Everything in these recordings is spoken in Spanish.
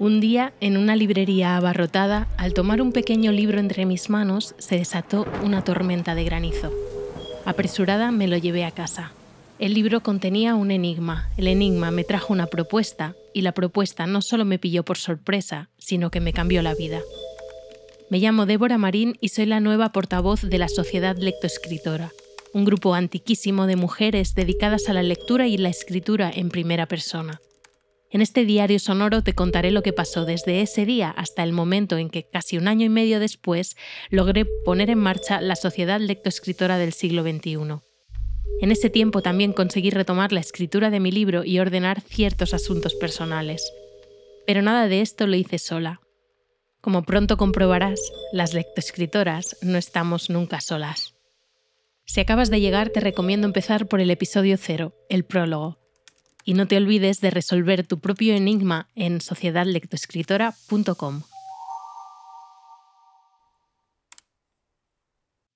Un día, en una librería abarrotada, al tomar un pequeño libro entre mis manos, se desató una tormenta de granizo. Apresurada me lo llevé a casa. El libro contenía un enigma. El enigma me trajo una propuesta y la propuesta no solo me pilló por sorpresa, sino que me cambió la vida. Me llamo Débora Marín y soy la nueva portavoz de la Sociedad Lectoescritora, un grupo antiquísimo de mujeres dedicadas a la lectura y la escritura en primera persona. En este diario sonoro te contaré lo que pasó desde ese día hasta el momento en que, casi un año y medio después, logré poner en marcha la Sociedad Lectoescritora del siglo XXI. En ese tiempo también conseguí retomar la escritura de mi libro y ordenar ciertos asuntos personales. Pero nada de esto lo hice sola. Como pronto comprobarás, las lectoescritoras no estamos nunca solas. Si acabas de llegar, te recomiendo empezar por el episodio cero, el prólogo, y no te olvides de resolver tu propio enigma en sociedadlectoescritora.com.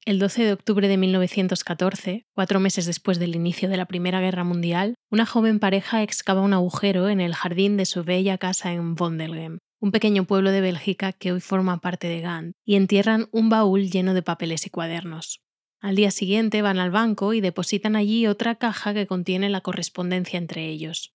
El 12 de octubre de 1914, cuatro meses después del inicio de la Primera Guerra Mundial, una joven pareja excava un agujero en el jardín de su bella casa en Vondelgem, un pequeño pueblo de Bélgica que hoy forma parte de Gand, y entierran un baúl lleno de papeles y cuadernos. Al día siguiente van al banco y depositan allí otra caja que contiene la correspondencia entre ellos.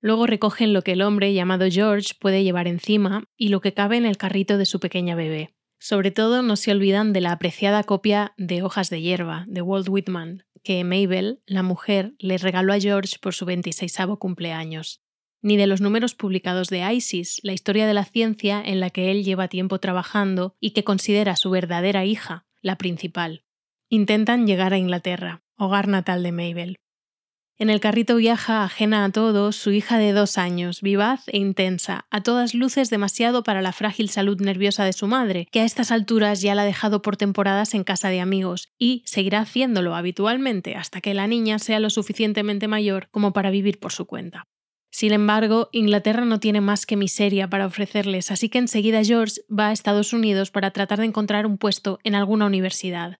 Luego recogen lo que el hombre llamado George puede llevar encima y lo que cabe en el carrito de su pequeña bebé. Sobre todo no se olvidan de la apreciada copia de Hojas de hierba de Walt Whitman, que Mabel, la mujer, le regaló a George por su 26 cumpleaños, ni de los números publicados de ISIS, la historia de la ciencia en la que él lleva tiempo trabajando y que considera su verdadera hija, la principal. Intentan llegar a Inglaterra, hogar natal de Mabel. En el carrito viaja, ajena a todo, su hija de dos años, vivaz e intensa, a todas luces demasiado para la frágil salud nerviosa de su madre, que a estas alturas ya la ha dejado por temporadas en casa de amigos, y seguirá haciéndolo habitualmente hasta que la niña sea lo suficientemente mayor como para vivir por su cuenta. Sin embargo, Inglaterra no tiene más que miseria para ofrecerles, así que enseguida George va a Estados Unidos para tratar de encontrar un puesto en alguna universidad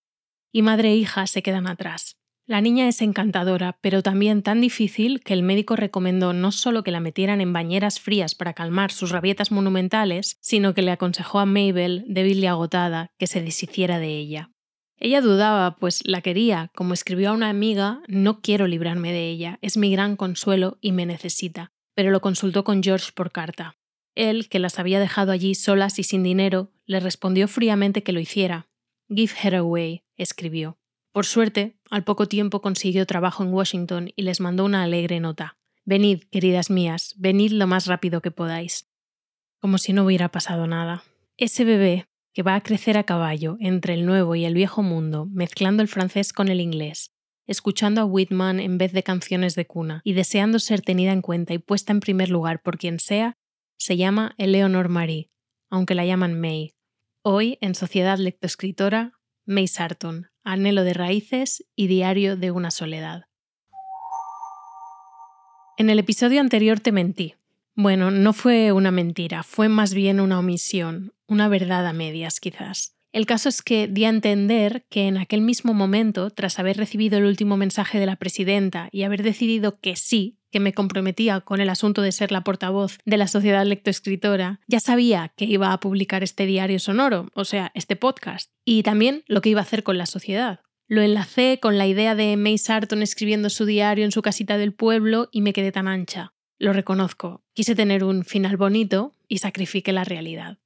y madre e hija se quedan atrás. La niña es encantadora, pero también tan difícil que el médico recomendó no solo que la metieran en bañeras frías para calmar sus rabietas monumentales, sino que le aconsejó a Mabel, débil y agotada, que se deshiciera de ella. Ella dudaba, pues la quería, como escribió a una amiga, no quiero librarme de ella, es mi gran consuelo y me necesita, pero lo consultó con George por carta. Él, que las había dejado allí solas y sin dinero, le respondió fríamente que lo hiciera. Give her away, escribió. Por suerte, al poco tiempo consiguió trabajo en Washington y les mandó una alegre nota. Venid, queridas mías, venid lo más rápido que podáis. Como si no hubiera pasado nada. Ese bebé, que va a crecer a caballo entre el nuevo y el viejo mundo, mezclando el francés con el inglés, escuchando a Whitman en vez de canciones de cuna y deseando ser tenida en cuenta y puesta en primer lugar por quien sea, se llama Eleanor Marie, aunque la llaman May. Hoy, en Sociedad Lectoescritora, May Sarton, Anhelo de Raíces y Diario de una Soledad. En el episodio anterior te mentí. Bueno, no fue una mentira, fue más bien una omisión, una verdad a medias quizás. El caso es que di a entender que en aquel mismo momento, tras haber recibido el último mensaje de la presidenta y haber decidido que sí, que me comprometía con el asunto de ser la portavoz de la sociedad lectoescritora, ya sabía que iba a publicar este diario sonoro, o sea, este podcast, y también lo que iba a hacer con la sociedad. Lo enlacé con la idea de May Sarton escribiendo su diario en su casita del pueblo y me quedé tan ancha. Lo reconozco, quise tener un final bonito y sacrifiqué la realidad.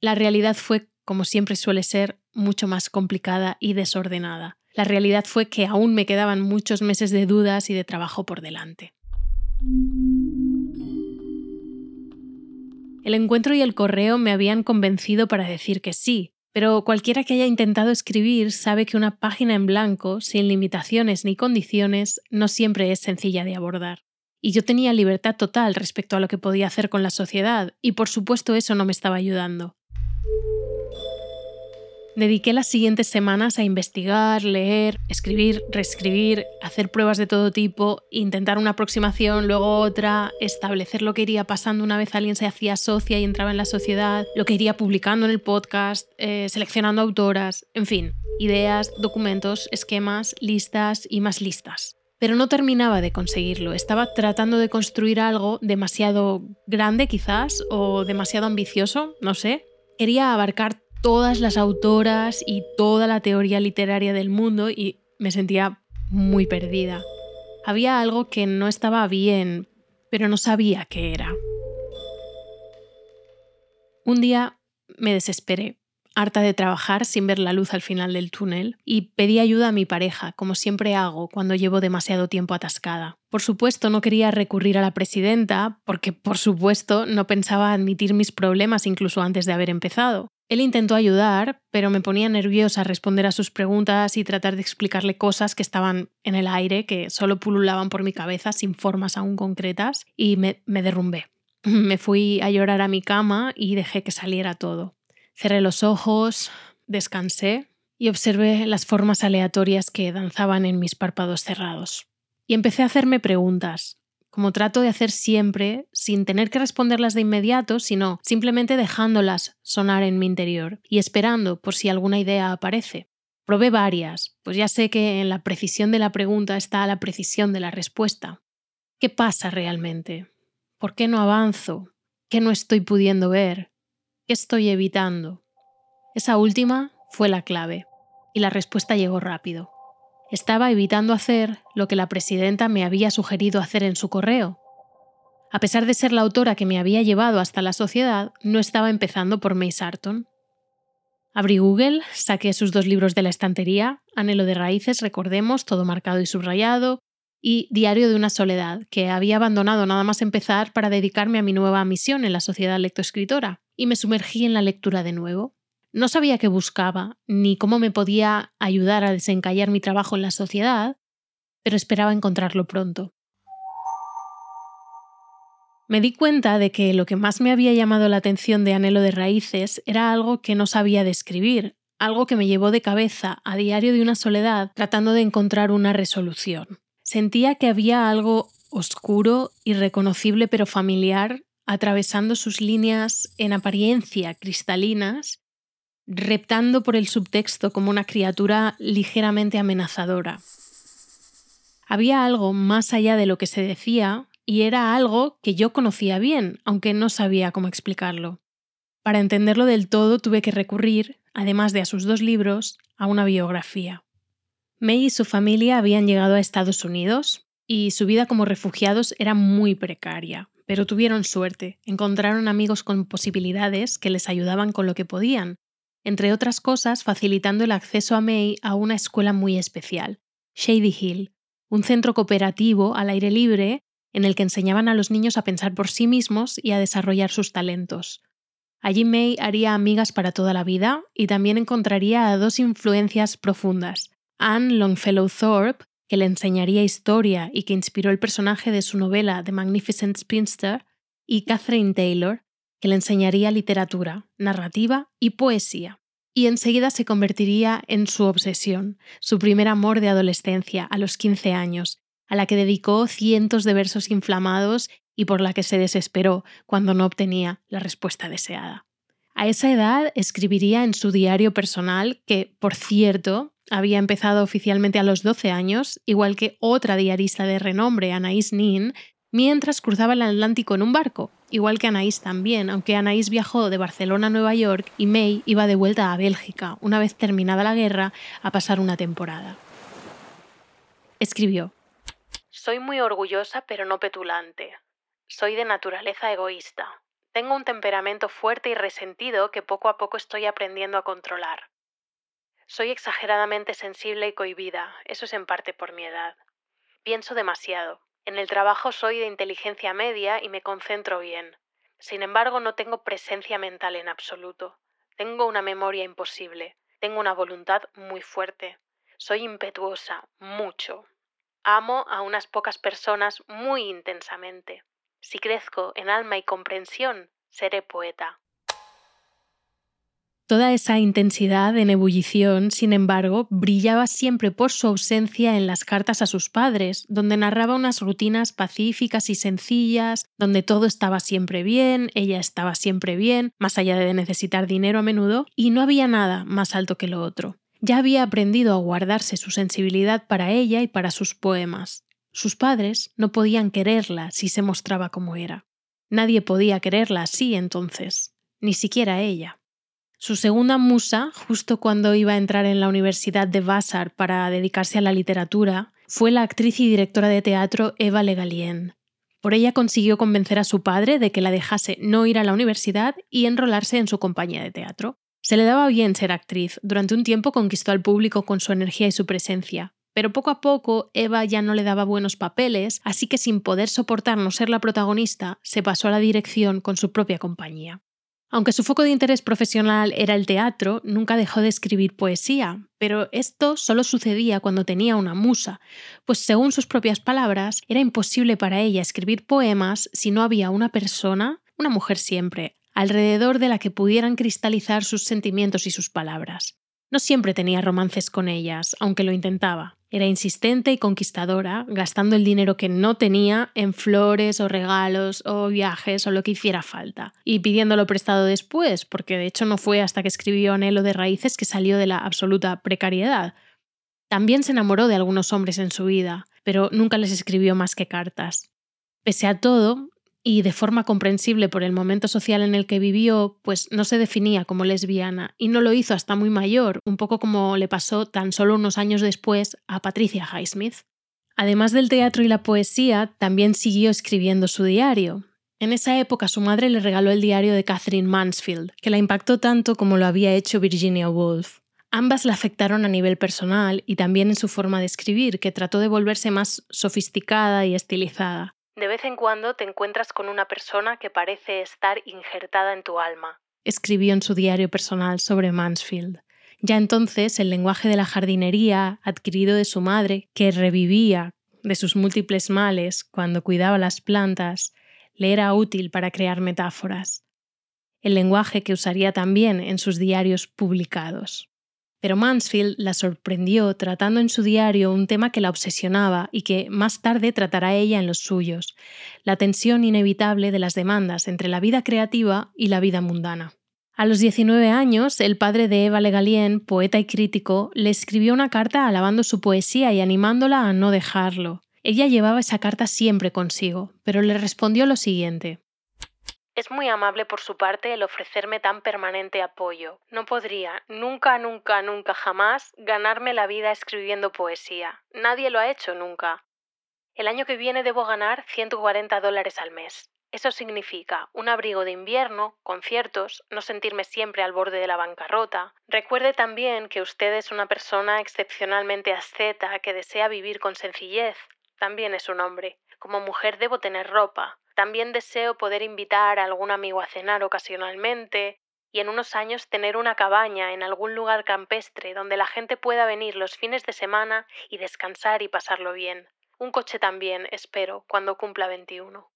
La realidad fue, como siempre suele ser, mucho más complicada y desordenada. La realidad fue que aún me quedaban muchos meses de dudas y de trabajo por delante. El encuentro y el correo me habían convencido para decir que sí, pero cualquiera que haya intentado escribir sabe que una página en blanco, sin limitaciones ni condiciones, no siempre es sencilla de abordar. Y yo tenía libertad total respecto a lo que podía hacer con la sociedad, y por supuesto eso no me estaba ayudando. Dediqué las siguientes semanas a investigar, leer, escribir, reescribir, hacer pruebas de todo tipo, intentar una aproximación, luego otra, establecer lo que iría pasando una vez alguien se hacía socia y entraba en la sociedad, lo que iría publicando en el podcast, eh, seleccionando autoras, en fin, ideas, documentos, esquemas, listas y más listas. pero no terminaba de conseguirlo. Estaba tratando de construir algo demasiado grande quizás o demasiado ambicioso, no sé. Quería abarcar todas las autoras y toda la teoría literaria del mundo y me sentía muy perdida. Había algo que no estaba bien, pero no sabía qué era. Un día me desesperé, harta de trabajar sin ver la luz al final del túnel, y pedí ayuda a mi pareja, como siempre hago cuando llevo demasiado tiempo atascada. Por supuesto, no quería recurrir a la presidenta, porque por supuesto no pensaba admitir mis problemas incluso antes de haber empezado. Él intentó ayudar, pero me ponía nerviosa responder a sus preguntas y tratar de explicarle cosas que estaban en el aire, que solo pululaban por mi cabeza sin formas aún concretas, y me, me derrumbé. Me fui a llorar a mi cama y dejé que saliera todo. Cerré los ojos, descansé y observé las formas aleatorias que danzaban en mis párpados cerrados. Y empecé a hacerme preguntas, como trato de hacer siempre, sin tener que responderlas de inmediato, sino simplemente dejándolas sonar en mi interior y esperando por si alguna idea aparece. Probé varias, pues ya sé que en la precisión de la pregunta está la precisión de la respuesta. ¿Qué pasa realmente? ¿Por qué no avanzo? ¿Qué no estoy pudiendo ver? ¿Qué estoy evitando? Esa última fue la clave, y la respuesta llegó rápido. Estaba evitando hacer lo que la presidenta me había sugerido hacer en su correo. A pesar de ser la autora que me había llevado hasta la sociedad, no estaba empezando por May Sarton. Abrí Google, saqué sus dos libros de la estantería, Anhelo de Raíces, recordemos, todo marcado y subrayado, y Diario de una Soledad, que había abandonado nada más empezar para dedicarme a mi nueva misión en la sociedad lectoescritora, y me sumergí en la lectura de nuevo. No sabía qué buscaba, ni cómo me podía ayudar a desencallar mi trabajo en la sociedad, pero esperaba encontrarlo pronto. Me di cuenta de que lo que más me había llamado la atención de Anhelo de Raíces era algo que no sabía describir, algo que me llevó de cabeza a diario de una soledad tratando de encontrar una resolución. Sentía que había algo oscuro, irreconocible pero familiar, atravesando sus líneas en apariencia cristalinas, reptando por el subtexto como una criatura ligeramente amenazadora. Había algo más allá de lo que se decía y era algo que yo conocía bien, aunque no sabía cómo explicarlo. Para entenderlo del todo tuve que recurrir, además de a sus dos libros, a una biografía. May y su familia habían llegado a Estados Unidos y su vida como refugiados era muy precaria, pero tuvieron suerte, encontraron amigos con posibilidades que les ayudaban con lo que podían, entre otras cosas facilitando el acceso a May a una escuela muy especial, Shady Hill, un centro cooperativo al aire libre en el que enseñaban a los niños a pensar por sí mismos y a desarrollar sus talentos. Allí May haría amigas para toda la vida y también encontraría a dos influencias profundas, Anne Longfellow Thorpe, que le enseñaría historia y que inspiró el personaje de su novela The Magnificent Spinster, y Catherine Taylor, que le enseñaría literatura, narrativa y poesía. Y enseguida se convertiría en su obsesión, su primer amor de adolescencia a los 15 años, a la que dedicó cientos de versos inflamados y por la que se desesperó cuando no obtenía la respuesta deseada. A esa edad escribiría en su diario personal, que, por cierto, había empezado oficialmente a los 12 años, igual que otra diarista de renombre, Anaïs Nin, mientras cruzaba el Atlántico en un barco, igual que Anaïs también, aunque Anaïs viajó de Barcelona a Nueva York y May iba de vuelta a Bélgica, una vez terminada la guerra, a pasar una temporada. Escribió, Soy muy orgullosa pero no petulante. Soy de naturaleza egoísta. Tengo un temperamento fuerte y resentido que poco a poco estoy aprendiendo a controlar. Soy exageradamente sensible y cohibida, eso es en parte por mi edad. Pienso demasiado. En el trabajo soy de inteligencia media y me concentro bien. Sin embargo, no tengo presencia mental en absoluto. Tengo una memoria imposible. Tengo una voluntad muy fuerte. Soy impetuosa, mucho. Amo a unas pocas personas muy intensamente. Si crezco en alma y comprensión, seré poeta. Toda esa intensidad en ebullición, sin embargo, brillaba siempre por su ausencia en las cartas a sus padres, donde narraba unas rutinas pacíficas y sencillas, donde todo estaba siempre bien, ella estaba siempre bien, más allá de necesitar dinero a menudo, y no había nada más alto que lo otro. Ya había aprendido a guardarse su sensibilidad para ella y para sus poemas. Sus padres no podían quererla si se mostraba como era. Nadie podía quererla así entonces, ni siquiera ella. Su segunda musa, justo cuando iba a entrar en la Universidad de Vassar para dedicarse a la literatura, fue la actriz y directora de teatro Eva Le Galien. Por ella consiguió convencer a su padre de que la dejase no ir a la universidad y enrolarse en su compañía de teatro. Se le daba bien ser actriz, durante un tiempo conquistó al público con su energía y su presencia, pero poco a poco Eva ya no le daba buenos papeles, así que sin poder soportar no ser la protagonista, se pasó a la dirección con su propia compañía. Aunque su foco de interés profesional era el teatro, nunca dejó de escribir poesía, pero esto solo sucedía cuando tenía una musa, pues según sus propias palabras, era imposible para ella escribir poemas si no había una persona, una mujer siempre, alrededor de la que pudieran cristalizar sus sentimientos y sus palabras. No siempre tenía romances con ellas, aunque lo intentaba. Era insistente y conquistadora, gastando el dinero que no tenía en flores o regalos o viajes o lo que hiciera falta, y pidiéndolo prestado después, porque de hecho no fue hasta que escribió Anhelo de Raíces que salió de la absoluta precariedad. También se enamoró de algunos hombres en su vida, pero nunca les escribió más que cartas. Pese a todo, y de forma comprensible por el momento social en el que vivió, pues no se definía como lesbiana y no lo hizo hasta muy mayor, un poco como le pasó tan solo unos años después a Patricia Highsmith. Además del teatro y la poesía, también siguió escribiendo su diario. En esa época su madre le regaló el diario de Catherine Mansfield, que la impactó tanto como lo había hecho Virginia Woolf. Ambas la afectaron a nivel personal y también en su forma de escribir, que trató de volverse más sofisticada y estilizada. De vez en cuando te encuentras con una persona que parece estar injertada en tu alma, escribió en su diario personal sobre Mansfield. Ya entonces el lenguaje de la jardinería, adquirido de su madre, que revivía de sus múltiples males cuando cuidaba las plantas, le era útil para crear metáforas. El lenguaje que usaría también en sus diarios publicados. Pero Mansfield la sorprendió tratando en su diario un tema que la obsesionaba y que más tarde tratará ella en los suyos, la tensión inevitable de las demandas entre la vida creativa y la vida mundana. A los 19 años, el padre de Eva Legalien, poeta y crítico, le escribió una carta alabando su poesía y animándola a no dejarlo. Ella llevaba esa carta siempre consigo, pero le respondió lo siguiente. Es muy amable por su parte el ofrecerme tan permanente apoyo. No podría, nunca, nunca, nunca, jamás, ganarme la vida escribiendo poesía. Nadie lo ha hecho nunca. El año que viene debo ganar 140 dólares al mes. Eso significa un abrigo de invierno, conciertos, no sentirme siempre al borde de la bancarrota. Recuerde también que usted es una persona excepcionalmente asceta que desea vivir con sencillez. También es un hombre. Como mujer debo tener ropa, también deseo poder invitar a algún amigo a cenar ocasionalmente y en unos años tener una cabaña en algún lugar campestre donde la gente pueda venir los fines de semana y descansar y pasarlo bien. Un coche también, espero, cuando cumpla 21.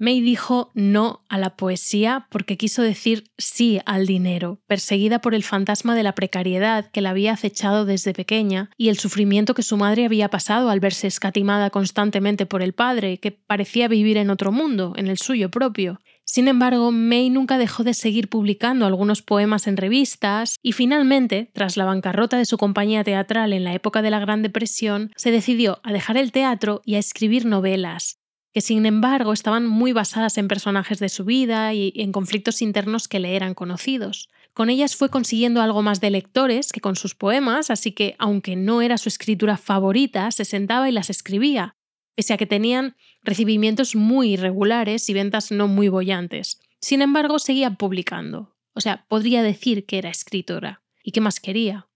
May dijo no a la poesía porque quiso decir sí al dinero, perseguida por el fantasma de la precariedad que la había acechado desde pequeña y el sufrimiento que su madre había pasado al verse escatimada constantemente por el padre, que parecía vivir en otro mundo, en el suyo propio. Sin embargo, May nunca dejó de seguir publicando algunos poemas en revistas y finalmente, tras la bancarrota de su compañía teatral en la época de la Gran Depresión, se decidió a dejar el teatro y a escribir novelas, que sin embargo estaban muy basadas en personajes de su vida y en conflictos internos que le eran conocidos. Con ellas fue consiguiendo algo más de lectores que con sus poemas, así que, aunque no era su escritura favorita, se sentaba y las escribía, pese a que tenían recibimientos muy irregulares y ventas no muy bollantes. Sin embargo, seguía publicando. O sea, podría decir que era escritora. ¿Y qué más quería?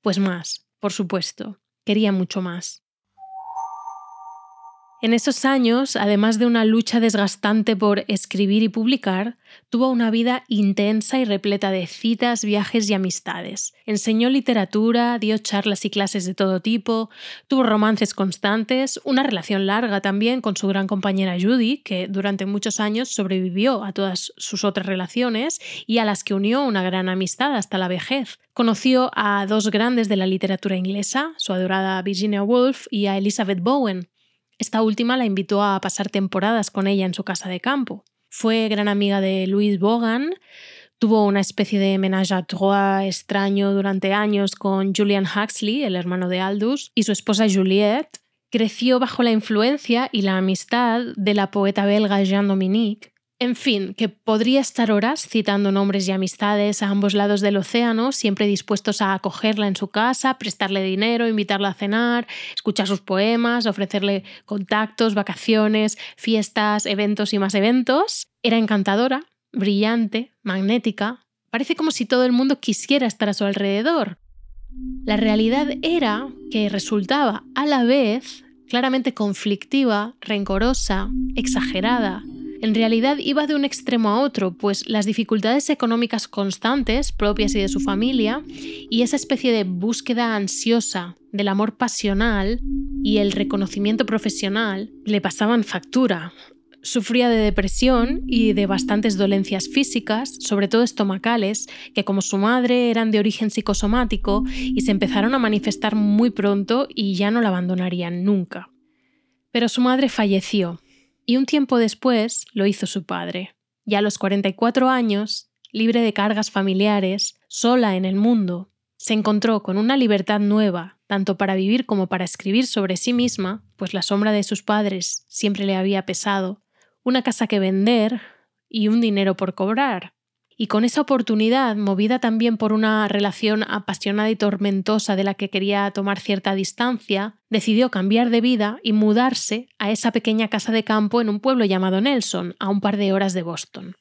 Pues más, por supuesto. Quería mucho más. En esos años, además de una lucha desgastante por escribir y publicar, tuvo una vida intensa y repleta de citas, viajes y amistades. Enseñó literatura, dio charlas y clases de todo tipo, tuvo romances constantes, una relación larga también con su gran compañera Judy, que durante muchos años sobrevivió a todas sus otras relaciones y a las que unió una gran amistad hasta la vejez. Conoció a dos grandes de la literatura inglesa, su adorada Virginia Woolf y a Elizabeth Bowen. Esta última la invitó a pasar temporadas con ella en su casa de campo. Fue gran amiga de Louise Bogan, tuvo una especie de ménage à trois extraño durante años con Julian Huxley, el hermano de Aldous, y su esposa Juliette, Creció bajo la influencia y la amistad de la poeta belga Jean Dominique. En fin, que podría estar horas citando nombres y amistades a ambos lados del océano, siempre dispuestos a acogerla en su casa, prestarle dinero, invitarla a cenar, escuchar sus poemas, ofrecerle contactos, vacaciones, fiestas, eventos y más eventos. Era encantadora, brillante, magnética. Parece como si todo el mundo quisiera estar a su alrededor. La realidad era que resultaba a la vez claramente conflictiva, rencorosa, exagerada. En realidad iba de un extremo a otro, pues las dificultades económicas constantes, propias y de su familia, y esa especie de búsqueda ansiosa del amor pasional y el reconocimiento profesional le pasaban factura. Sufría de depresión y de bastantes dolencias físicas, sobre todo estomacales, que como su madre eran de origen psicosomático y se empezaron a manifestar muy pronto y ya no la abandonarían nunca. Pero su madre falleció y un tiempo después lo hizo su padre. Ya a los 44 años, libre de cargas familiares, sola en el mundo, se encontró con una libertad nueva, tanto para vivir como para escribir sobre sí misma, pues la sombra de sus padres siempre le había pesado, una casa que vender y un dinero por cobrar. Y con esa oportunidad, movida también por una relación apasionada y tormentosa de la que quería tomar cierta distancia, decidió cambiar de vida y mudarse a esa pequeña casa de campo en un pueblo llamado Nelson, a un par de horas de Boston.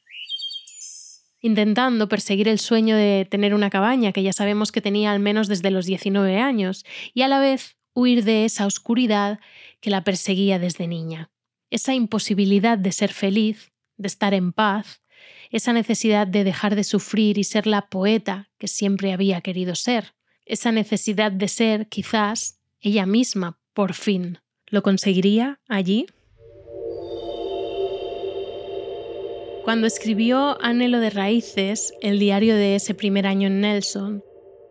Intentando perseguir el sueño de tener una cabaña que ya sabemos que tenía al menos desde los 19 años, y a la vez huir de esa oscuridad que la perseguía desde niña esa imposibilidad de ser feliz, de estar en paz, esa necesidad de dejar de sufrir y ser la poeta que siempre había querido ser, esa necesidad de ser, quizás, ella misma, por fin. ¿Lo conseguiría allí? Cuando escribió Anhelo de Raíces, el diario de ese primer año en Nelson,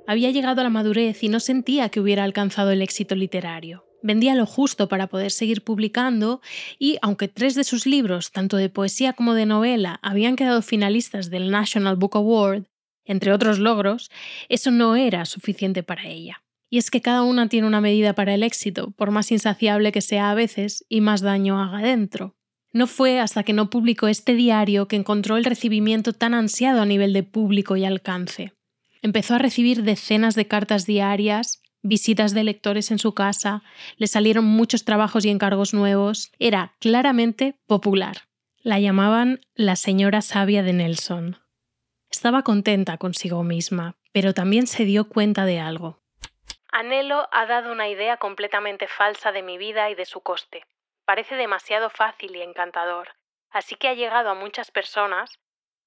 había llegado a la madurez y no sentía que hubiera alcanzado el éxito literario vendía lo justo para poder seguir publicando y aunque tres de sus libros, tanto de poesía como de novela, habían quedado finalistas del National Book Award, entre otros logros, eso no era suficiente para ella. Y es que cada una tiene una medida para el éxito, por más insaciable que sea a veces y más daño haga dentro. No fue hasta que no publicó este diario que encontró el recibimiento tan ansiado a nivel de público y alcance. Empezó a recibir decenas de cartas diarias, visitas de lectores en su casa, le salieron muchos trabajos y encargos nuevos, era claramente popular. La llamaban la señora sabia de Nelson. Estaba contenta consigo misma, pero también se dio cuenta de algo. Anhelo ha dado una idea completamente falsa de mi vida y de su coste. Parece demasiado fácil y encantador, así que ha llegado a muchas personas.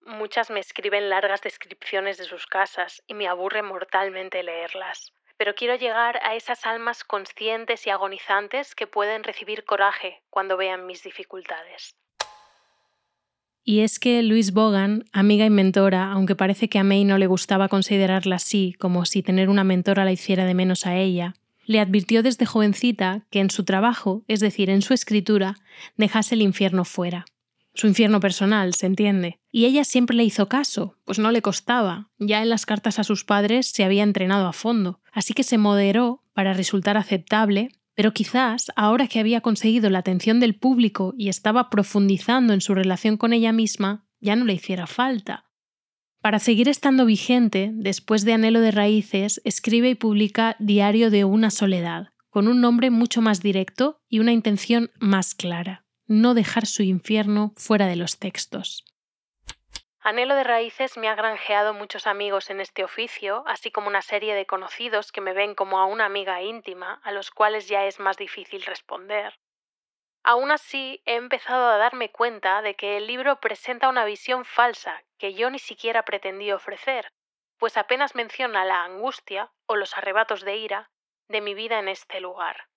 Muchas me escriben largas descripciones de sus casas y me aburre mortalmente leerlas pero quiero llegar a esas almas conscientes y agonizantes que pueden recibir coraje cuando vean mis dificultades. Y es que Louise Bogan, amiga y mentora, aunque parece que a May no le gustaba considerarla así, como si tener una mentora la hiciera de menos a ella, le advirtió desde jovencita que en su trabajo, es decir, en su escritura, dejase el infierno fuera su infierno personal, se entiende. Y ella siempre le hizo caso, pues no le costaba. Ya en las cartas a sus padres se había entrenado a fondo, así que se moderó para resultar aceptable, pero quizás ahora que había conseguido la atención del público y estaba profundizando en su relación con ella misma, ya no le hiciera falta. Para seguir estando vigente, después de Anhelo de Raíces, escribe y publica Diario de una Soledad, con un nombre mucho más directo y una intención más clara no dejar su infierno fuera de los textos. Anhelo de Raíces me ha granjeado muchos amigos en este oficio, así como una serie de conocidos que me ven como a una amiga íntima, a los cuales ya es más difícil responder. Aún así, he empezado a darme cuenta de que el libro presenta una visión falsa que yo ni siquiera pretendí ofrecer, pues apenas menciona la angustia o los arrebatos de ira de mi vida en este lugar.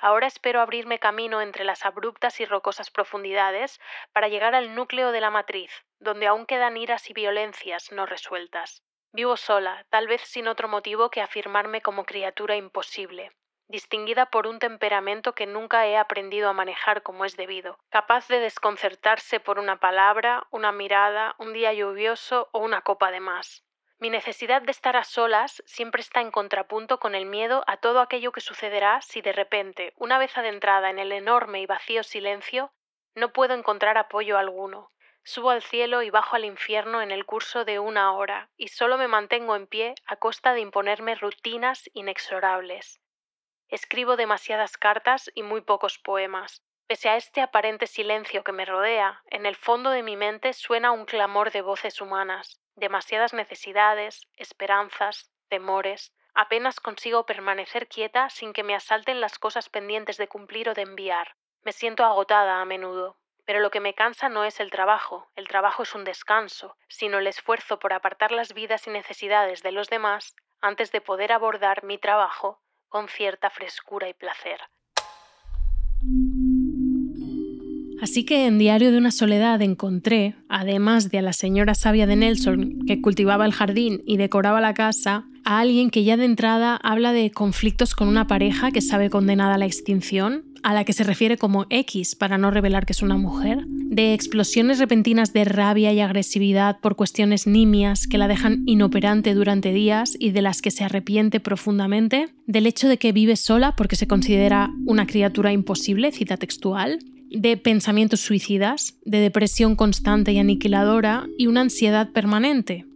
Ahora espero abrirme camino entre las abruptas y rocosas profundidades para llegar al núcleo de la matriz, donde aún quedan iras y violencias no resueltas. Vivo sola, tal vez sin otro motivo que afirmarme como criatura imposible, distinguida por un temperamento que nunca he aprendido a manejar como es debido, capaz de desconcertarse por una palabra, una mirada, un día lluvioso o una copa de más. Mi necesidad de estar a solas siempre está en contrapunto con el miedo a todo aquello que sucederá si de repente, una vez adentrada en el enorme y vacío silencio, no puedo encontrar apoyo alguno. Subo al cielo y bajo al infierno en el curso de una hora, y solo me mantengo en pie a costa de imponerme rutinas inexorables. Escribo demasiadas cartas y muy pocos poemas. Pese a este aparente silencio que me rodea, en el fondo de mi mente suena un clamor de voces humanas, demasiadas necesidades, esperanzas, temores. Apenas consigo permanecer quieta sin que me asalten las cosas pendientes de cumplir o de enviar. Me siento agotada a menudo. Pero lo que me cansa no es el trabajo, el trabajo es un descanso, sino el esfuerzo por apartar las vidas y necesidades de los demás antes de poder abordar mi trabajo con cierta frescura y placer. Así que en Diario de una Soledad encontré, además de a la señora sabia de Nelson, que cultivaba el jardín y decoraba la casa, a alguien que ya de entrada habla de conflictos con una pareja que sabe condenada a la extinción, a la que se refiere como X para no revelar que es una mujer, de explosiones repentinas de rabia y agresividad por cuestiones nimias que la dejan inoperante durante días y de las que se arrepiente profundamente, del hecho de que vive sola porque se considera una criatura imposible, cita textual, de pensamientos suicidas, de depresión constante y aniquiladora y una ansiedad permanente.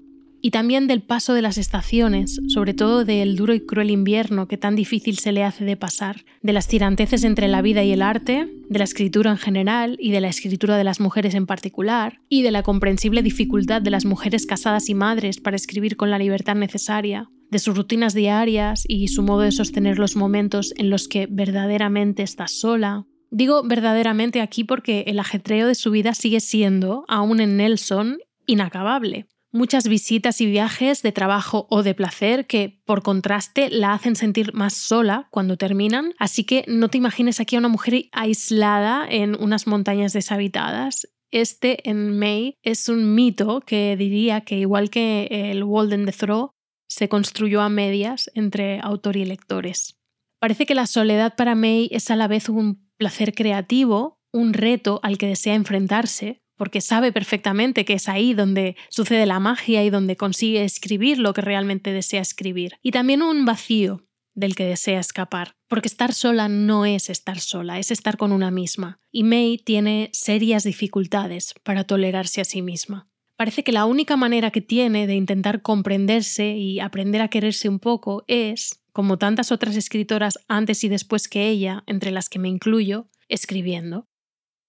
Y también del paso de las estaciones, sobre todo del duro y cruel invierno que tan difícil se le hace de pasar, de las tiranteces entre la vida y el arte, de la escritura en general y de la escritura de las mujeres en particular, y de la comprensible dificultad de las mujeres casadas y madres para escribir con la libertad necesaria, de sus rutinas diarias y su modo de sostener los momentos en los que verdaderamente estás sola, Digo verdaderamente aquí porque el ajetreo de su vida sigue siendo, aún en Nelson, inacabable. Muchas visitas y viajes de trabajo o de placer que, por contraste, la hacen sentir más sola cuando terminan. Así que no te imagines aquí a una mujer aislada en unas montañas deshabitadas. Este en May es un mito que diría que, igual que el Walden de Throw, se construyó a medias entre autor y lectores. Parece que la soledad para May es a la vez un placer creativo, un reto al que desea enfrentarse, porque sabe perfectamente que es ahí donde sucede la magia y donde consigue escribir lo que realmente desea escribir. Y también un vacío del que desea escapar, porque estar sola no es estar sola, es estar con una misma. Y May tiene serias dificultades para tolerarse a sí misma. Parece que la única manera que tiene de intentar comprenderse y aprender a quererse un poco es como tantas otras escritoras antes y después que ella, entre las que me incluyo, escribiendo.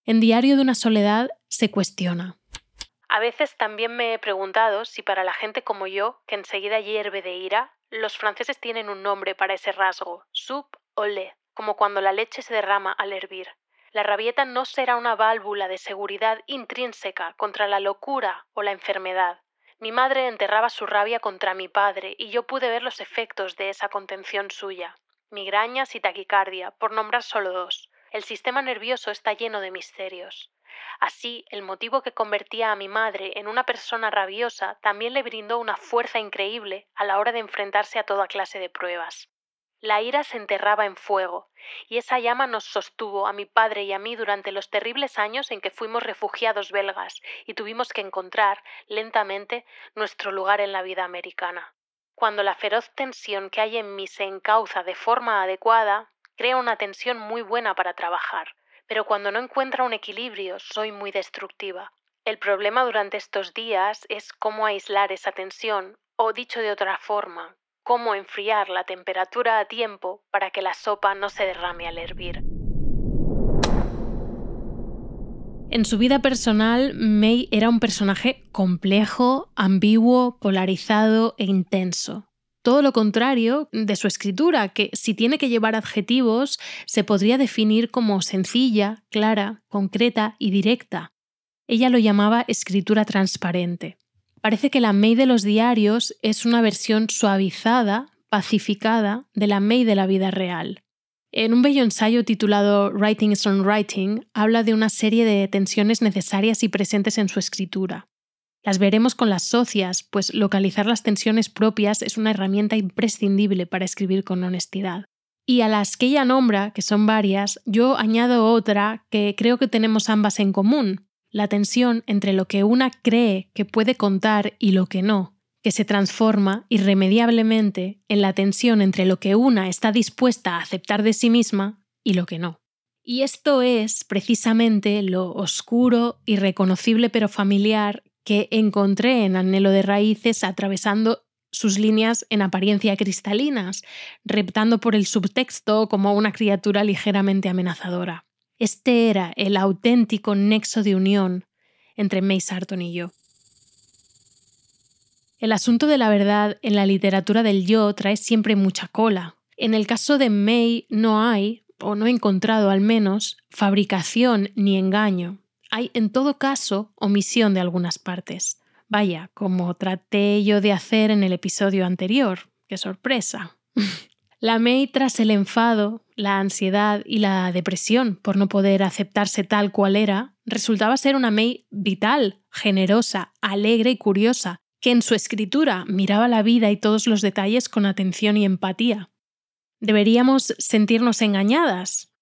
En Diario de una Soledad se cuestiona. A veces también me he preguntado si para la gente como yo, que enseguida hierve de ira, los franceses tienen un nombre para ese rasgo, soup o lait, como cuando la leche se derrama al hervir. La rabieta no será una válvula de seguridad intrínseca contra la locura o la enfermedad, mi madre enterraba su rabia contra mi padre y yo pude ver los efectos de esa contención suya. Migrañas y taquicardia, por nombrar solo dos. El sistema nervioso está lleno de misterios. Así, el motivo que convertía a mi madre en una persona rabiosa también le brindó una fuerza increíble a la hora de enfrentarse a toda clase de pruebas. La ira se enterraba en fuego, y esa llama nos sostuvo a mi padre y a mí durante los terribles años en que fuimos refugiados belgas y tuvimos que encontrar, lentamente, nuestro lugar en la vida americana. Cuando la feroz tensión que hay en mí se encauza de forma adecuada, crea una tensión muy buena para trabajar, pero cuando no encuentra un equilibrio soy muy destructiva. El problema durante estos días es cómo aislar esa tensión, o dicho de otra forma, cómo enfriar la temperatura a tiempo para que la sopa no se derrame al hervir. En su vida personal, May era un personaje complejo, ambiguo, polarizado e intenso. Todo lo contrario de su escritura, que si tiene que llevar adjetivos, se podría definir como sencilla, clara, concreta y directa. Ella lo llamaba escritura transparente. Parece que la May de los diarios es una versión suavizada, pacificada, de la May de la vida real. En un bello ensayo titulado Writing is on Writing, habla de una serie de tensiones necesarias y presentes en su escritura. Las veremos con las socias, pues localizar las tensiones propias es una herramienta imprescindible para escribir con honestidad. Y a las que ella nombra, que son varias, yo añado otra que creo que tenemos ambas en común, la tensión entre lo que una cree que puede contar y lo que no, que se transforma irremediablemente en la tensión entre lo que una está dispuesta a aceptar de sí misma y lo que no. Y esto es precisamente lo oscuro, irreconocible pero familiar que encontré en Anhelo de Raíces atravesando sus líneas en apariencia cristalinas, reptando por el subtexto como una criatura ligeramente amenazadora. Este era el auténtico nexo de unión entre May Sarton y yo. El asunto de la verdad en la literatura del yo trae siempre mucha cola. En el caso de May no hay, o no he encontrado al menos, fabricación ni engaño. Hay en todo caso omisión de algunas partes. Vaya, como traté yo de hacer en el episodio anterior. ¡Qué sorpresa! la May tras el enfado, la ansiedad y la depresión por no poder aceptarse tal cual era, resultaba ser una May vital, generosa, alegre y curiosa, que en su escritura miraba la vida y todos los detalles con atención y empatía. ¿Deberíamos sentirnos engañadas?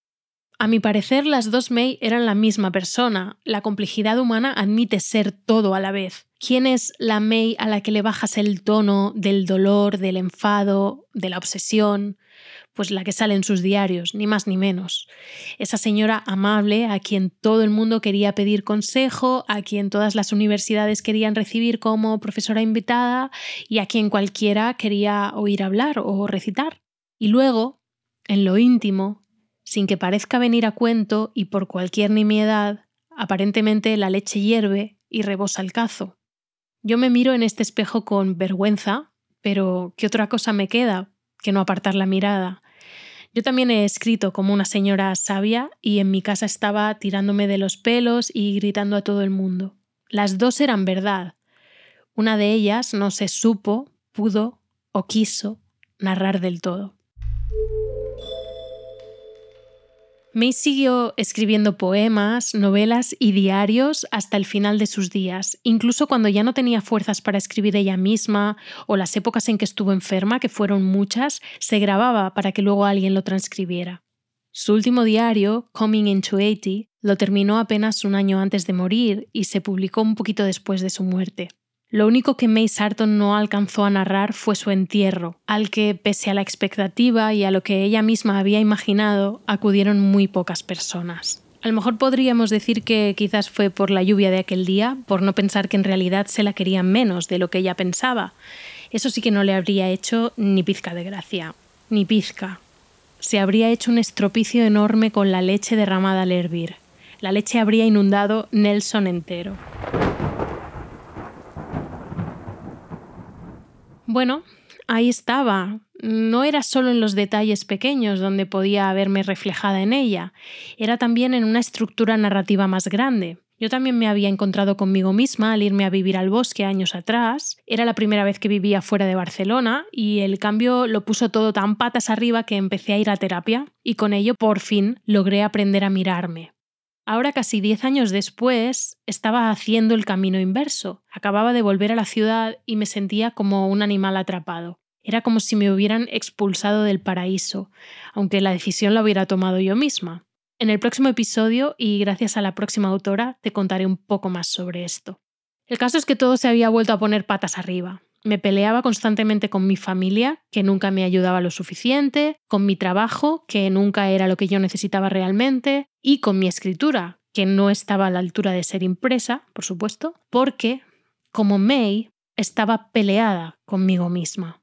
A mi parecer, las dos May eran la misma persona. La complejidad humana admite ser todo a la vez. ¿Quién es la May a la que le bajas el tono del dolor, del enfado, de la obsesión? Pues la que sale en sus diarios, ni más ni menos. Esa señora amable a quien todo el mundo quería pedir consejo, a quien todas las universidades querían recibir como profesora invitada y a quien cualquiera quería oír hablar o recitar. Y luego, en lo íntimo, sin que parezca venir a cuento y por cualquier nimiedad, aparentemente la leche hierve y rebosa el cazo. Yo me miro en este espejo con vergüenza, pero ¿qué otra cosa me queda que no apartar la mirada? Yo también he escrito como una señora sabia y en mi casa estaba tirándome de los pelos y gritando a todo el mundo. Las dos eran verdad. Una de ellas no se supo, pudo o quiso narrar del todo. May siguió escribiendo poemas, novelas y diarios hasta el final de sus días, incluso cuando ya no tenía fuerzas para escribir ella misma o las épocas en que estuvo enferma, que fueron muchas, se grababa para que luego alguien lo transcribiera. Su último diario, Coming into 80, lo terminó apenas un año antes de morir y se publicó un poquito después de su muerte. Lo único que May Sarton no alcanzó a narrar fue su entierro, al que, pese a la expectativa y a lo que ella misma había imaginado, acudieron muy pocas personas. A lo mejor podríamos decir que quizás fue por la lluvia de aquel día, por no pensar que en realidad se la querían menos de lo que ella pensaba. Eso sí que no le habría hecho ni pizca de gracia, ni pizca. Se habría hecho un estropicio enorme con la leche derramada al hervir. La leche habría inundado Nelson entero. Bueno, ahí estaba. No era solo en los detalles pequeños donde podía verme reflejada en ella, era también en una estructura narrativa más grande. Yo también me había encontrado conmigo misma al irme a vivir al bosque años atrás. Era la primera vez que vivía fuera de Barcelona y el cambio lo puso todo tan patas arriba que empecé a ir a terapia y con ello por fin logré aprender a mirarme. Ahora, casi diez años después, estaba haciendo el camino inverso. Acababa de volver a la ciudad y me sentía como un animal atrapado. Era como si me hubieran expulsado del paraíso, aunque la decisión la hubiera tomado yo misma. En el próximo episodio, y gracias a la próxima autora, te contaré un poco más sobre esto. El caso es que todo se había vuelto a poner patas arriba. Me peleaba constantemente con mi familia, que nunca me ayudaba lo suficiente, con mi trabajo, que nunca era lo que yo necesitaba realmente, y con mi escritura, que no estaba a la altura de ser impresa, por supuesto, porque, como May, estaba peleada conmigo misma.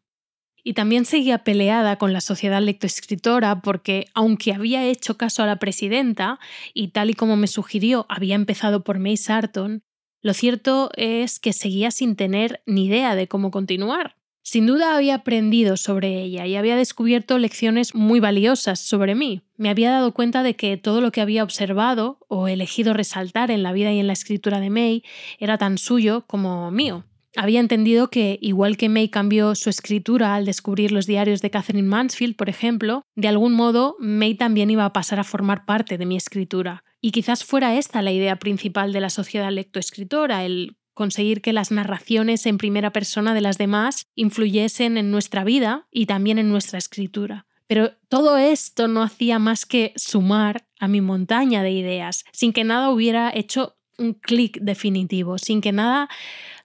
Y también seguía peleada con la sociedad lectoescritora porque, aunque había hecho caso a la presidenta y tal y como me sugirió había empezado por May Sarton, lo cierto es que seguía sin tener ni idea de cómo continuar. Sin duda había aprendido sobre ella y había descubierto lecciones muy valiosas sobre mí. Me había dado cuenta de que todo lo que había observado o elegido resaltar en la vida y en la escritura de May era tan suyo como mío. Había entendido que, igual que May cambió su escritura al descubrir los diarios de Catherine Mansfield, por ejemplo, de algún modo May también iba a pasar a formar parte de mi escritura. Y quizás fuera esta la idea principal de la sociedad lectoescritora, el conseguir que las narraciones en primera persona de las demás influyesen en nuestra vida y también en nuestra escritura. Pero todo esto no hacía más que sumar a mi montaña de ideas, sin que nada hubiera hecho un clic definitivo, sin que nada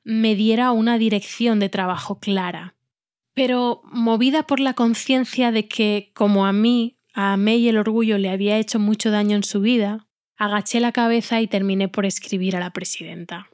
me diera una dirección de trabajo clara. Pero movida por la conciencia de que, como a mí, a May el orgullo le había hecho mucho daño en su vida, agaché la cabeza y terminé por escribir a la presidenta.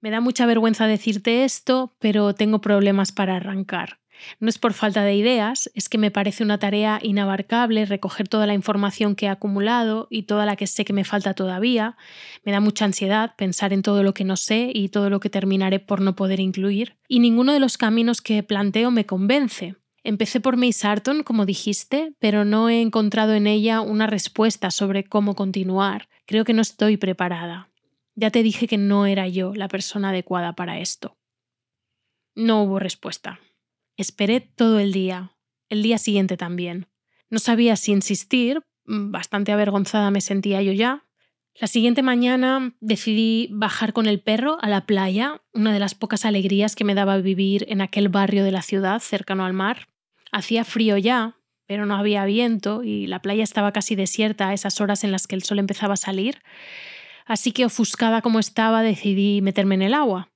Me da mucha vergüenza decirte esto, pero tengo problemas para arrancar. No es por falta de ideas, es que me parece una tarea inabarcable recoger toda la información que he acumulado y toda la que sé que me falta todavía. Me da mucha ansiedad pensar en todo lo que no sé y todo lo que terminaré por no poder incluir. Y ninguno de los caminos que planteo me convence. Empecé por May Sarton, como dijiste, pero no he encontrado en ella una respuesta sobre cómo continuar. Creo que no estoy preparada. Ya te dije que no era yo la persona adecuada para esto. No hubo respuesta. Esperé todo el día, el día siguiente también. No sabía si insistir, mm, bastante avergonzada me sentía yo ya. La siguiente mañana decidí bajar con el perro a la playa, una de las pocas alegrías que me daba vivir en aquel barrio de la ciudad cercano al mar. Hacía frío ya, pero no había viento y la playa estaba casi desierta a esas horas en las que el sol empezaba a salir, así que ofuscada como estaba decidí meterme en el agua.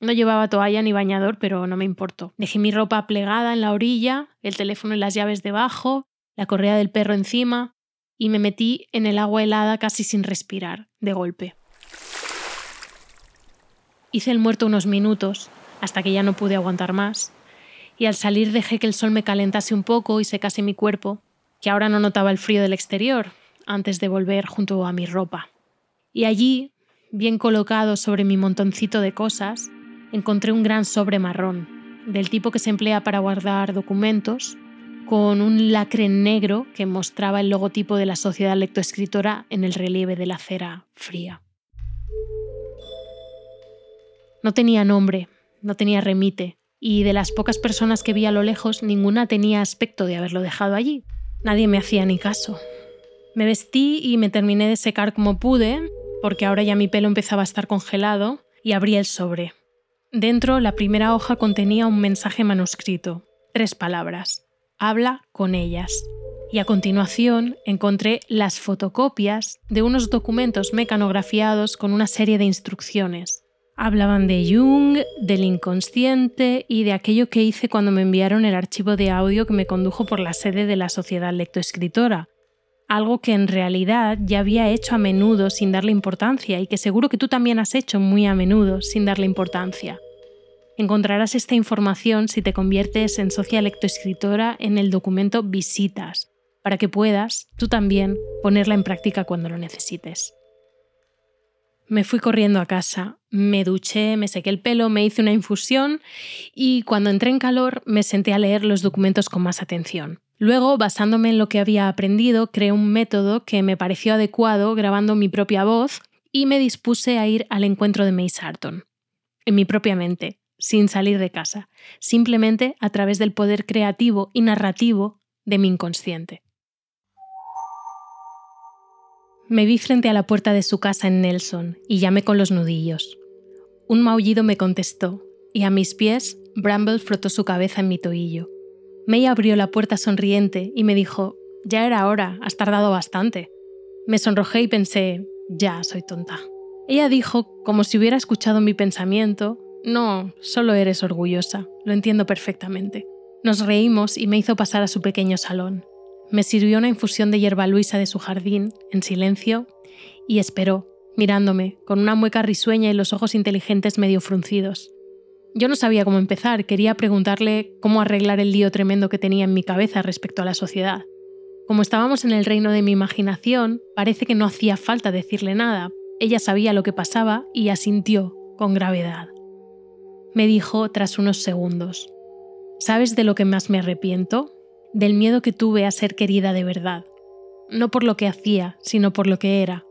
No llevaba toalla ni bañador, pero no me importó. Dejé mi ropa plegada en la orilla, el teléfono y las llaves debajo, la correa del perro encima, y me metí en el agua helada casi sin respirar, de golpe. Hice el muerto unos minutos, hasta que ya no pude aguantar más, y al salir dejé que el sol me calentase un poco y secase mi cuerpo, que ahora no notaba el frío del exterior, antes de volver junto a mi ropa. Y allí, bien colocado sobre mi montoncito de cosas, encontré un gran sobre marrón, del tipo que se emplea para guardar documentos, con un lacre negro que mostraba el logotipo de la sociedad lectoescritora en el relieve de la cera fría. No tenía nombre, no tenía remite, y de las pocas personas que vi a lo lejos, ninguna tenía aspecto de haberlo dejado allí. Nadie me hacía ni caso. Me vestí y me terminé de secar como pude, porque ahora ya mi pelo empezaba a estar congelado, y abrí el sobre. Dentro, la primera hoja contenía un mensaje manuscrito, tres palabras. Habla con ellas. Y a continuación encontré las fotocopias de unos documentos mecanografiados con una serie de instrucciones. Hablaban de Jung, del inconsciente y de aquello que hice cuando me enviaron el archivo de audio que me condujo por la sede de la Sociedad Lectoescritora, algo que en realidad ya había hecho a menudo sin darle importancia y que seguro que tú también has hecho muy a menudo sin darle importancia. Encontrarás esta información si te conviertes en socia lectoescritora en el documento Visitas, para que puedas, tú también, ponerla en práctica cuando lo necesites. Me fui corriendo a casa, me duché, me sequé el pelo, me hice una infusión y cuando entré en calor me senté a leer los documentos con más atención. Luego, basándome en lo que había aprendido, creé un método que me pareció adecuado grabando mi propia voz y me dispuse a ir al encuentro de May Sarton. En mi propia mente, sin salir de casa, simplemente a través del poder creativo y narrativo de mi inconsciente. Me vi frente a la puerta de su casa en Nelson y llamé con los nudillos. Un maullido me contestó y a mis pies Bramble frotó su cabeza en mi tobillo. May abrió la puerta sonriente y me dijo, ya era hora, has tardado bastante. Me sonrojé y pensé, ya, soy tonta. Ella dijo, como si hubiera escuchado mi pensamiento, no, solo eres orgullosa, lo entiendo perfectamente. Nos reímos y me hizo pasar a su pequeño salón. Me sirvió una infusión de hierba luisa de su jardín, en silencio, y esperó, mirándome, con una mueca risueña y los ojos inteligentes medio fruncidos. Yo no sabía cómo empezar, quería preguntarle cómo arreglar el lío tremendo que tenía en mi cabeza respecto a la sociedad. Como estábamos en el reino de mi imaginación, parece que no hacía falta decirle nada. Ella sabía lo que pasaba y asintió con gravedad. Me dijo tras unos segundos, ¿sabes de lo que más me arrepiento? Del miedo que tuve a ser querida de verdad. No por lo que hacía, sino por lo que era.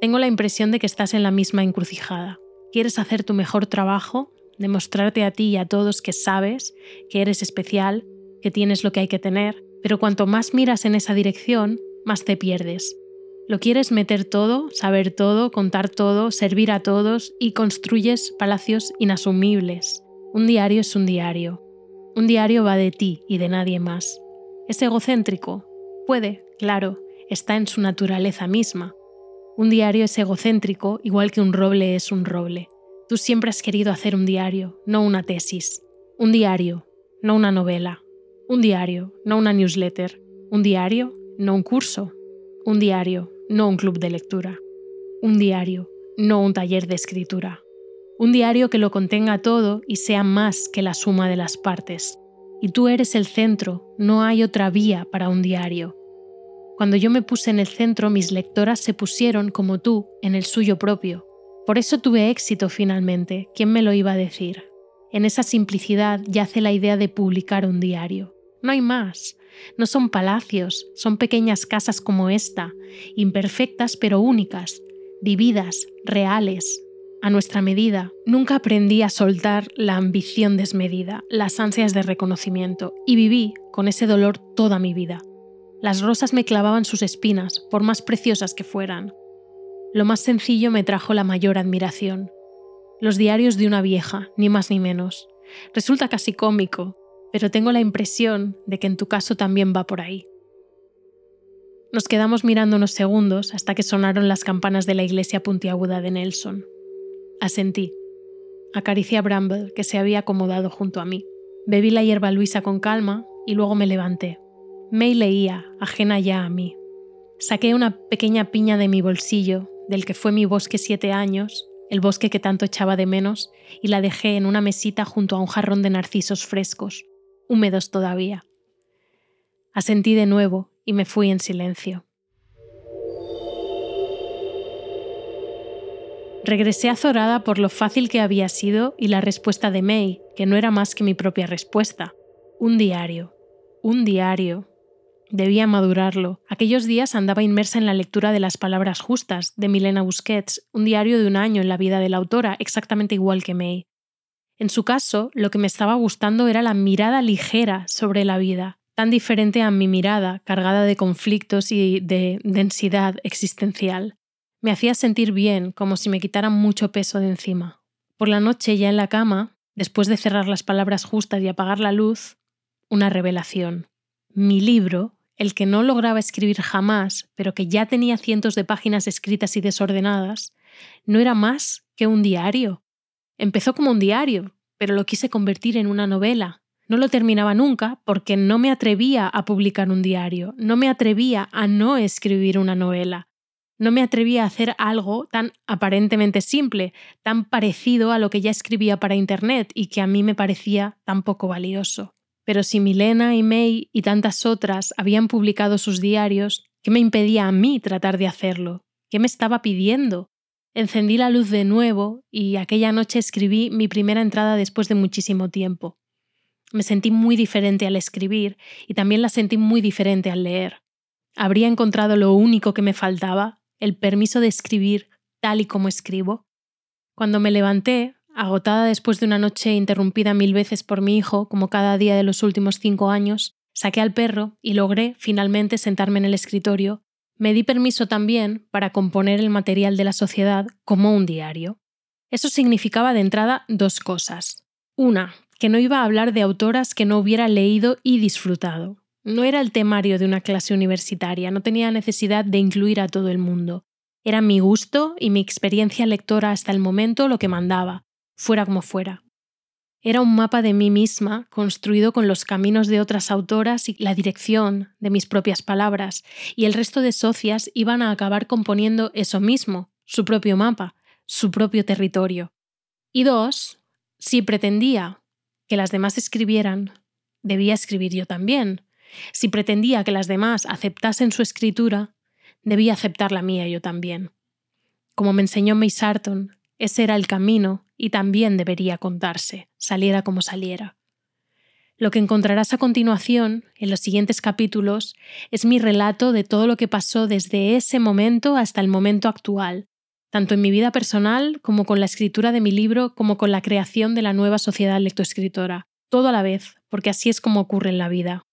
Tengo la impresión de que estás en la misma encrucijada. Quieres hacer tu mejor trabajo demostrarte a ti y a todos que sabes, que eres especial, que tienes lo que hay que tener, pero cuanto más miras en esa dirección, más te pierdes. Lo quieres meter todo, saber todo, contar todo, servir a todos y construyes palacios inasumibles. Un diario es un diario. Un diario va de ti y de nadie más. ¿Es egocéntrico? Puede, claro, está en su naturaleza misma. Un diario es egocéntrico igual que un roble es un roble Tú siempre has querido hacer un diario, no una tesis. Un diario, no una novela. Un diario, no una newsletter. Un diario, no un curso. Un diario, no un club de lectura. Un diario, no un taller de escritura. Un diario que lo contenga todo y sea más que la suma de las partes. Y tú eres el centro, no hay otra vía para un diario. Cuando yo me puse en el centro, mis lectoras se pusieron, como tú, en el suyo propio. Por eso tuve éxito finalmente, ¿quién me lo iba a decir? En esa simplicidad yace la idea de publicar un diario. No hay más. No son palacios, son pequeñas casas como esta, imperfectas pero únicas, vividas, reales, a nuestra medida. Nunca aprendí a soltar la ambición desmedida, las ansias de reconocimiento, y viví con ese dolor toda mi vida. Las rosas me clavaban sus espinas, por más preciosas que fueran. Lo más sencillo me trajo la mayor admiración. Los diarios de una vieja, ni más ni menos. Resulta casi cómico, pero tengo la impresión de que en tu caso también va por ahí. Nos quedamos mirando unos segundos hasta que sonaron las campanas de la iglesia puntiaguda de Nelson. Asentí. Acaricié a Bramble, que se había acomodado junto a mí. Bebí la hierba luisa con calma y luego me levanté. May leía, ajena ya a mí. Saqué una pequeña piña de mi bolsillo, del que fue mi bosque siete años, el bosque que tanto echaba de menos, y la dejé en una mesita junto a un jarrón de narcisos frescos, húmedos todavía. Asentí de nuevo y me fui en silencio. Regresé azorada por lo fácil que había sido y la respuesta de May, que no era más que mi propia respuesta. Un diario. Un diario. Debía madurarlo. Aquellos días andaba inmersa en la lectura de Las Palabras Justas, de Milena Busquets, un diario de un año en la vida de la autora, exactamente igual que May. En su caso, lo que me estaba gustando era la mirada ligera sobre la vida, tan diferente a mi mirada, cargada de conflictos y de densidad existencial. Me hacía sentir bien, como si me quitaran mucho peso de encima. Por la noche, ya en la cama, después de cerrar las palabras justas y apagar la luz, una revelación. Mi libro, el que no lograba escribir jamás, pero que ya tenía cientos de páginas escritas y desordenadas, no era más que un diario. Empezó como un diario, pero lo quise convertir en una novela. No lo terminaba nunca porque no me atrevía a publicar un diario, no me atrevía a no escribir una novela no me atrevía a hacer algo tan aparentemente simple, tan parecido a lo que ya escribía para Internet y que a mí me parecía tan poco valioso. Pero si Milena y May y tantas otras habían publicado sus diarios, ¿qué me impedía a mí tratar de hacerlo? ¿Qué me estaba pidiendo? Encendí la luz de nuevo y aquella noche escribí mi primera entrada después de muchísimo tiempo. Me sentí muy diferente al escribir y también la sentí muy diferente al leer. ¿Habría encontrado lo único que me faltaba? El permiso de escribir tal y como escribo. Cuando me levanté, agotada después de una noche interrumpida mil veces por mi hijo, como cada día de los últimos cinco años, saqué al perro y logré finalmente sentarme en el escritorio. Me di permiso también para componer el material de la sociedad como un diario. Eso significaba de entrada dos cosas. Una, que no iba a hablar de autoras que no hubiera leído y disfrutado. No era el temario de una clase universitaria, no tenía necesidad de incluir a todo el mundo. Era mi gusto y mi experiencia lectora hasta el momento lo que mandaba, fuera como fuera. Era un mapa de mí misma, construido con los caminos de otras autoras y la dirección de mis propias palabras, y el resto de socias iban a acabar componiendo eso mismo, su propio mapa, su propio territorio. Y dos, si pretendía que las demás escribieran, debía escribir yo también, si pretendía que las demás aceptasen su escritura, debía aceptar la mía yo también. Como me enseñó May Sarton, ese era el camino y también debería contarse, saliera como saliera. Lo que encontrarás a continuación, en los siguientes capítulos, es mi relato de todo lo que pasó desde ese momento hasta el momento actual, tanto en mi vida personal como con la escritura de mi libro, como con la creación de la nueva sociedad lectoescritora, todo a la vez, porque así es como ocurre en la vida.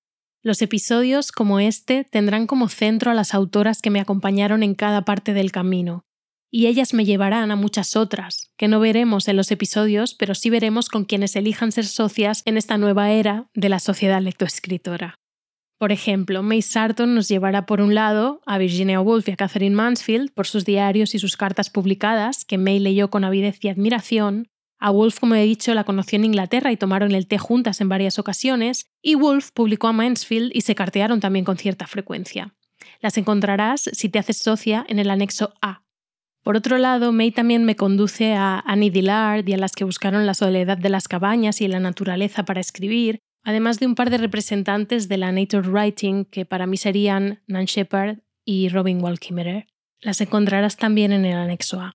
Los episodios como este tendrán como centro a las autoras que me acompañaron en cada parte del camino, y ellas me llevarán a muchas otras, que no veremos en los episodios, pero sí veremos con quienes elijan ser socias en esta nueva era de la sociedad lectoescritora. Por ejemplo, May Sarton nos llevará por un lado a Virginia Woolf y a Catherine Mansfield por sus diarios y sus cartas publicadas, que May leyó con avidez y admiración. A Woolf, como he dicho, la conoció en Inglaterra y tomaron el té juntas en varias ocasiones, y Woolf publicó a Mansfield y se cartearon también con cierta frecuencia. Las encontrarás si te haces socia en el anexo A. Por otro lado, May también me conduce a Annie Dillard y a las que buscaron la soledad de las cabañas y la naturaleza para escribir, además de un par de representantes de la nature writing que para mí serían Nan Shepard y Robin Wall Kimmerer. Las encontrarás también en el anexo A.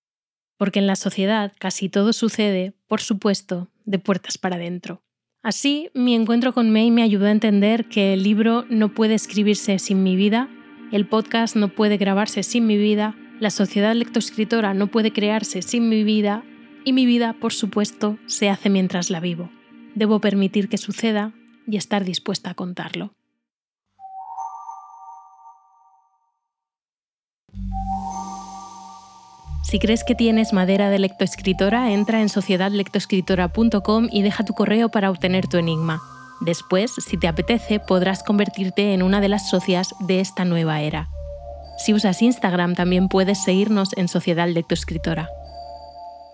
Porque en la sociedad casi todo sucede, por supuesto, de puertas para adentro. Así, mi encuentro con May me ayudó a entender que el libro no puede escribirse sin mi vida, el podcast no puede grabarse sin mi vida, la sociedad lectoescritora no puede crearse sin mi vida y mi vida, por supuesto, se hace mientras la vivo. Debo permitir que suceda y estar dispuesta a contarlo. Si crees que tienes madera de lectoescritora, entra en sociedadlectoescritora.com y deja tu correo para obtener tu enigma. Después, si te apetece, podrás convertirte en una de las socias de esta nueva era. Si usas Instagram también puedes seguirnos en Sociedad Lectoescritora.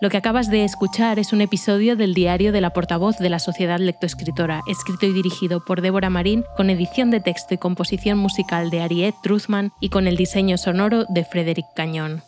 Lo que acabas de escuchar es un episodio del diario de la portavoz de la Sociedad Lectoescritora, escrito y dirigido por Débora Marín, con edición de texto y composición musical de Ariette Truthman y con el diseño sonoro de Frederick Cañón.